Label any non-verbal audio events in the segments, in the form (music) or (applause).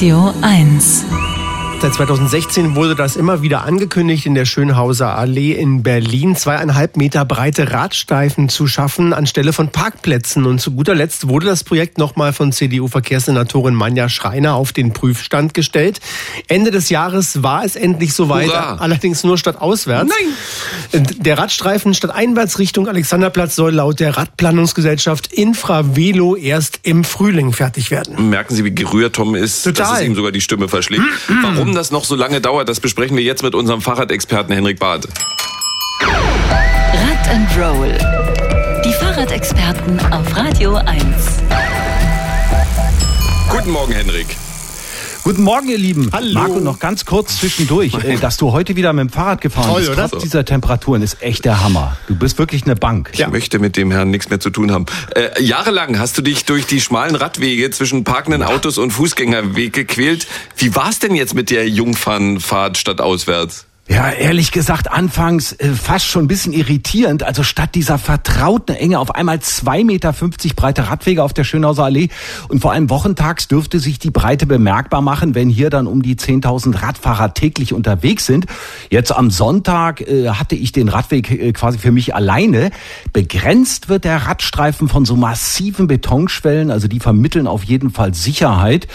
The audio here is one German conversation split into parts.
Radio 1. Seit 2016 wurde das immer wieder angekündigt, in der Schönhauser Allee in Berlin zweieinhalb Meter breite Radstreifen zu schaffen anstelle von Parkplätzen. Und zu guter Letzt wurde das Projekt nochmal von CDU-Verkehrssenatorin Manja Schreiner auf den Prüfstand gestellt. Ende des Jahres war es endlich soweit, Hurra. allerdings nur statt auswärts. Nein! Der Radstreifen statt einwärts Richtung Alexanderplatz soll laut der Radplanungsgesellschaft Infravelo erst im Frühling fertig werden. Merken Sie, wie gerührt Tom ist, Total. dass es ihm sogar die Stimme verschlägt. (clears throat) Warum das noch so lange dauert, das besprechen wir jetzt mit unserem Fahrradexperten Henrik Barth. Rad and Roll. Die Fahrradexperten auf Radio 1. Guten Morgen, Henrik. Guten Morgen, ihr Lieben. Hallo. Marco, noch ganz kurz zwischendurch, äh, dass du heute wieder mit dem Fahrrad gefahren Toll, bist, trotz dieser Temperaturen, ist echt der Hammer. Du bist wirklich eine Bank. Ich möchte mit dem Herrn nichts mehr zu tun haben. Äh, jahrelang hast du dich durch die schmalen Radwege zwischen parkenden Autos und Fußgängerweg gequält. Wie war's denn jetzt mit der Jungfernfahrt statt auswärts? Ja, ehrlich gesagt, anfangs äh, fast schon ein bisschen irritierend. Also statt dieser vertrauten Enge auf einmal 2,50 Meter breite Radwege auf der Schönhauser Allee. Und vor allem wochentags dürfte sich die Breite bemerkbar machen, wenn hier dann um die 10.000 Radfahrer täglich unterwegs sind. Jetzt am Sonntag äh, hatte ich den Radweg äh, quasi für mich alleine. Begrenzt wird der Radstreifen von so massiven Betonschwellen, also die vermitteln auf jeden Fall Sicherheit.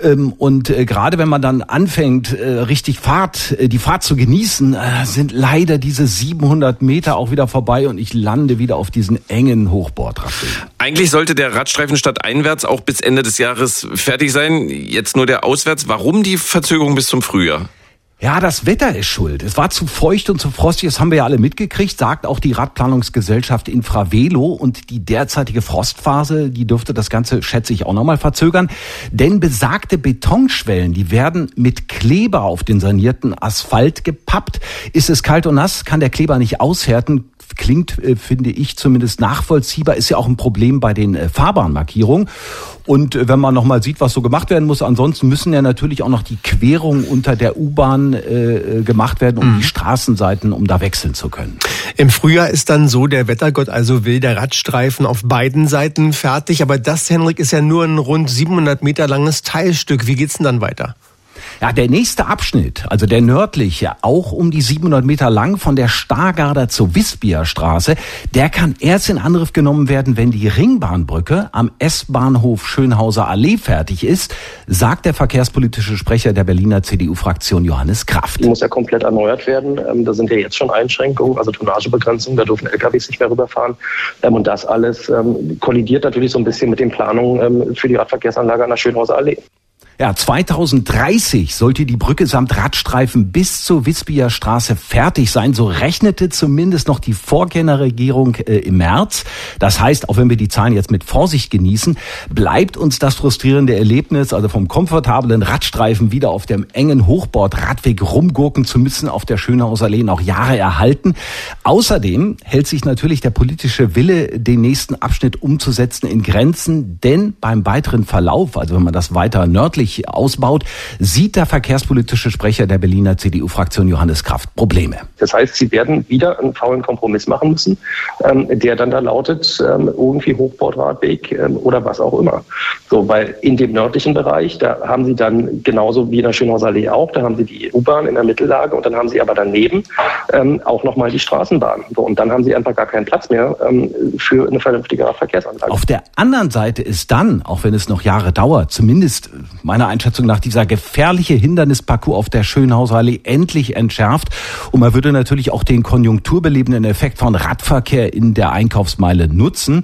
Ähm, und äh, gerade wenn man dann anfängt, äh, richtig Fahrt, äh, die Fahrt zu genießen, äh, sind leider diese 700 Meter auch wieder vorbei und ich lande wieder auf diesen engen Hochbordradweg. Eigentlich sollte der Radstreifen statt einwärts auch bis Ende des Jahres fertig sein. Jetzt nur der auswärts. Warum die Verzögerung bis zum Frühjahr? Ja, das Wetter ist schuld. Es war zu feucht und zu frostig, das haben wir ja alle mitgekriegt, sagt auch die Radplanungsgesellschaft Infravelo und die derzeitige Frostphase, die dürfte das Ganze, schätze ich, auch nochmal verzögern. Denn besagte Betonschwellen, die werden mit Kleber auf den sanierten Asphalt gepappt. Ist es kalt und nass, kann der Kleber nicht aushärten, klingt, äh, finde ich, zumindest nachvollziehbar, ist ja auch ein Problem bei den äh, Fahrbahnmarkierungen. Und äh, wenn man nochmal sieht, was so gemacht werden muss, ansonsten müssen ja natürlich auch noch die Querungen unter der U-Bahn äh, gemacht werden, um die Straßenseiten, um da wechseln zu können. Im Frühjahr ist dann so, der Wettergott also will der Radstreifen auf beiden Seiten fertig. Aber das, Henrik, ist ja nur ein rund 700 Meter langes Teilstück. Wie geht's denn dann weiter? Ja, der nächste Abschnitt, also der nördliche, auch um die 700 Meter lang von der Stargarder zur Wispia Straße, der kann erst in Angriff genommen werden, wenn die Ringbahnbrücke am S-Bahnhof Schönhauser Allee fertig ist, sagt der verkehrspolitische Sprecher der Berliner CDU-Fraktion Johannes Kraft. Die muss ja komplett erneuert werden. Ähm, da sind ja jetzt schon Einschränkungen, also Tonnagebegrenzungen, da dürfen LKWs nicht mehr rüberfahren. Ähm, und das alles ähm, kollidiert natürlich so ein bisschen mit den Planungen für die Radverkehrsanlage an der Schönhauser Allee. Ja, 2030 sollte die Brücke samt Radstreifen bis zur Wispia Straße fertig sein. So rechnete zumindest noch die Vorgängerregierung äh, im März. Das heißt, auch wenn wir die Zahlen jetzt mit Vorsicht genießen, bleibt uns das frustrierende Erlebnis, also vom komfortablen Radstreifen wieder auf dem engen Hochbordradweg rumgurken zu müssen, auf der Schönhauser Allee noch Jahre erhalten. Außerdem hält sich natürlich der politische Wille, den nächsten Abschnitt umzusetzen, in Grenzen, denn beim weiteren Verlauf, also wenn man das weiter nördlich ausbaut, sieht der verkehrspolitische Sprecher der Berliner CDU-Fraktion Johannes Kraft Probleme. Das heißt, sie werden wieder einen faulen Kompromiss machen müssen, ähm, der dann da lautet, ähm, irgendwie Hochbordradweg ähm, oder was auch immer. So, weil in dem nördlichen Bereich, da haben sie dann genauso wie in der Schönhauser Allee auch, da haben sie die U-Bahn in der Mittellage und dann haben sie aber daneben ähm, auch nochmal die Straßenbahn. So, und dann haben sie einfach gar keinen Platz mehr ähm, für eine vernünftige Radverkehrsanlage. Auf der anderen Seite ist dann, auch wenn es noch Jahre dauert, zumindest meiner Einschätzung nach dieser gefährliche Hindernisparcours auf der Schönhauser endlich entschärft. Und man würde natürlich auch den konjunkturbelebenden Effekt von Radverkehr in der Einkaufsmeile nutzen.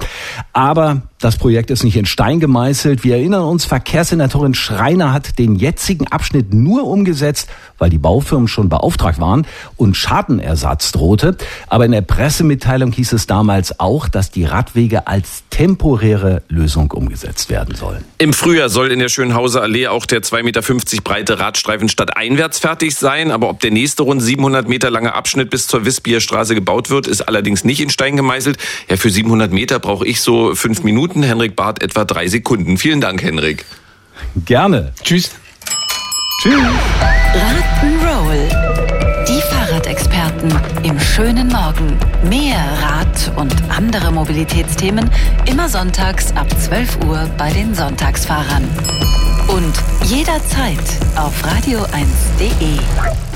Aber das Projekt ist nicht in Stein gemeißelt. Wir erinnern uns, Verkehrssenatorin Schreiner hat den jetzigen Abschnitt nur umgesetzt, weil die Baufirmen schon beauftragt waren und Schadenersatz drohte. Aber in der Pressemitteilung hieß es damals auch, dass die Radwege als temporäre Lösung umgesetzt werden sollen. Im Frühjahr soll in der Schönhauser Allee auch der 2,50 Meter breite Radstreifen statt einwärts fertig sein. Aber ob der nächste rund 700 Meter lange Abschnitt bis zur Wispia Straße gebaut wird, ist allerdings nicht in Stein gemeißelt. Ja, für 700 Meter brauche ich so fünf Minuten. Henrik Barth etwa drei Sekunden. Vielen Dank, Henrik. Gerne. Tschüss. Tschüss. Rock'n'Roll. Die Fahrradexperten im schönen Morgen. Mehr Rad und andere Mobilitätsthemen immer sonntags ab 12 Uhr bei den Sonntagsfahrern. Und Jederzeit auf radio1.de.